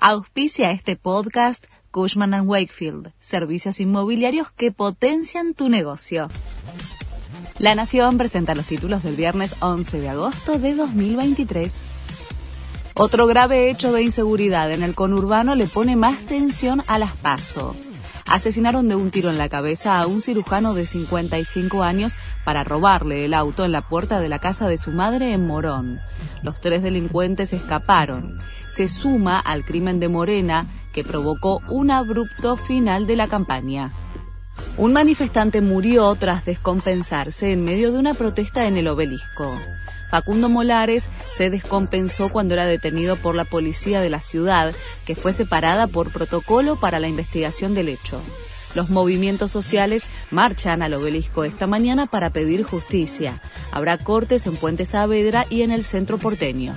Auspicia este podcast Cushman ⁇ Wakefield, servicios inmobiliarios que potencian tu negocio. La Nación presenta los títulos del viernes 11 de agosto de 2023. Otro grave hecho de inseguridad en el conurbano le pone más tensión a las PASO asesinaron de un tiro en la cabeza a un cirujano de 55 años para robarle el auto en la puerta de la casa de su madre en Morón. Los tres delincuentes escaparon. Se suma al crimen de Morena que provocó un abrupto final de la campaña. Un manifestante murió tras descompensarse en medio de una protesta en el obelisco. Facundo Molares se descompensó cuando era detenido por la policía de la ciudad, que fue separada por protocolo para la investigación del hecho. Los movimientos sociales marchan al obelisco esta mañana para pedir justicia. Habrá cortes en Puente Saavedra y en el centro porteño.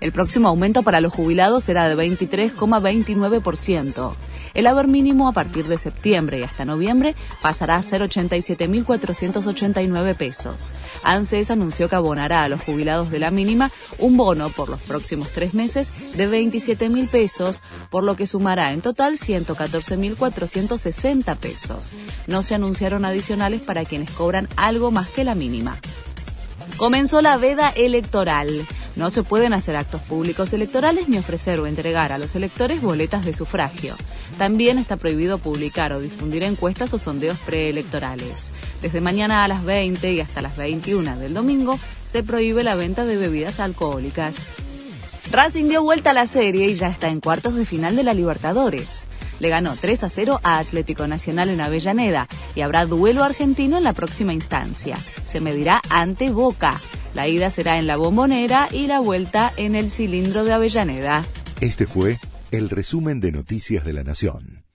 El próximo aumento para los jubilados será de 23,29%. El haber mínimo a partir de septiembre y hasta noviembre pasará a ser 87.489 pesos. ANSES anunció que abonará a los jubilados de la mínima un bono por los próximos tres meses de 27.000 pesos, por lo que sumará en total 114.460 pesos. No se anunciaron adicionales para quienes cobran algo más que la mínima. Comenzó la veda electoral. No se pueden hacer actos públicos electorales ni ofrecer o entregar a los electores boletas de sufragio. También está prohibido publicar o difundir encuestas o sondeos preelectorales. Desde mañana a las 20 y hasta las 21 del domingo se prohíbe la venta de bebidas alcohólicas. Racing dio vuelta a la serie y ya está en cuartos de final de la Libertadores. Le ganó 3 a 0 a Atlético Nacional en Avellaneda y habrá duelo argentino en la próxima instancia. Se medirá ante Boca. La ida será en la bombonera y la vuelta en el cilindro de Avellaneda. Este fue el resumen de Noticias de la Nación.